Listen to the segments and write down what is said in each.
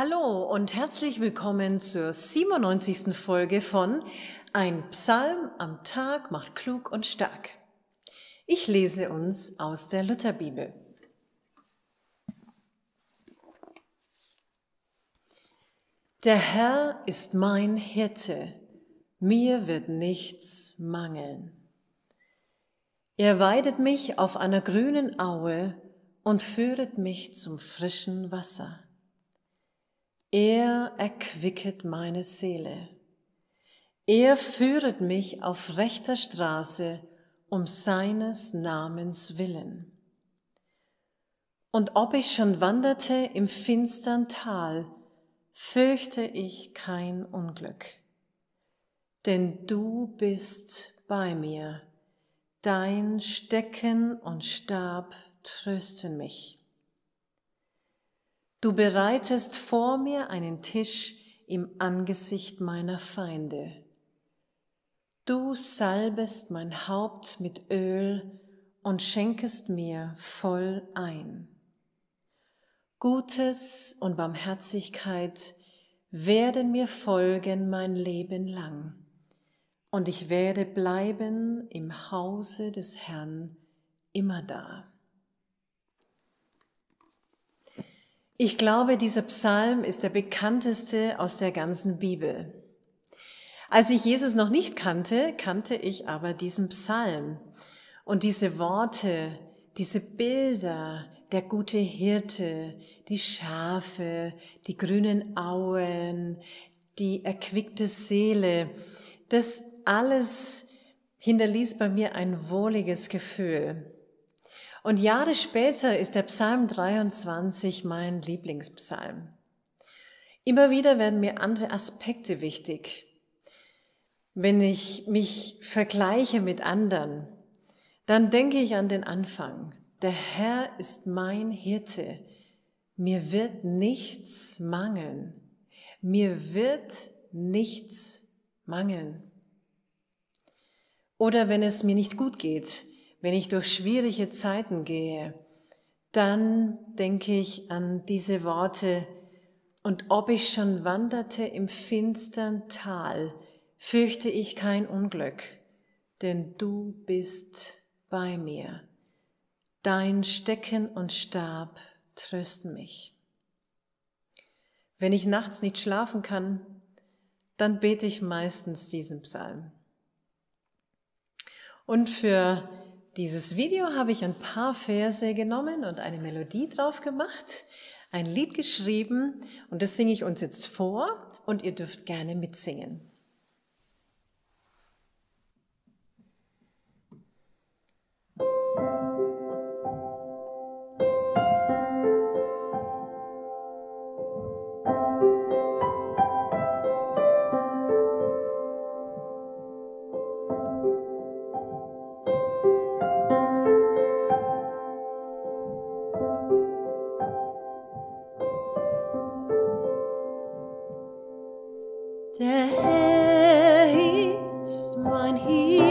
Hallo und herzlich willkommen zur 97. Folge von Ein Psalm am Tag macht klug und stark. Ich lese uns aus der Lutherbibel. Der Herr ist mein Hirte, mir wird nichts mangeln. Er weidet mich auf einer grünen Aue und führet mich zum frischen Wasser. Er erquicket meine Seele. Er führet mich auf rechter Straße um seines Namens willen. Und ob ich schon wanderte im finstern Tal, fürchte ich kein Unglück. Denn du bist bei mir, dein Stecken und Stab trösten mich. Du bereitest vor mir einen Tisch im Angesicht meiner Feinde. Du salbest mein Haupt mit Öl und schenkest mir voll ein. Gutes und Barmherzigkeit werden mir folgen mein Leben lang, und ich werde bleiben im Hause des Herrn immer da. Ich glaube, dieser Psalm ist der bekannteste aus der ganzen Bibel. Als ich Jesus noch nicht kannte, kannte ich aber diesen Psalm und diese Worte, diese Bilder, der gute Hirte, die Schafe, die grünen Auen, die erquickte Seele, das alles hinterließ bei mir ein wohliges Gefühl. Und Jahre später ist der Psalm 23 mein Lieblingspsalm. Immer wieder werden mir andere Aspekte wichtig. Wenn ich mich vergleiche mit anderen, dann denke ich an den Anfang. Der Herr ist mein Hirte. Mir wird nichts mangeln. Mir wird nichts mangeln. Oder wenn es mir nicht gut geht, wenn ich durch schwierige Zeiten gehe, dann denke ich an diese Worte, und ob ich schon wanderte im finstern Tal, fürchte ich kein Unglück, denn du bist bei mir. Dein Stecken und Stab trösten mich. Wenn ich nachts nicht schlafen kann, dann bete ich meistens diesen Psalm. Und für dieses Video habe ich ein paar Verse genommen und eine Melodie drauf gemacht, ein Lied geschrieben und das singe ich uns jetzt vor und ihr dürft gerne mitsingen. one here.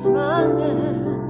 Tasmangen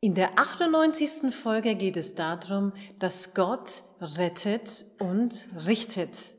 In der 98. Folge geht es darum, dass Gott rettet und richtet.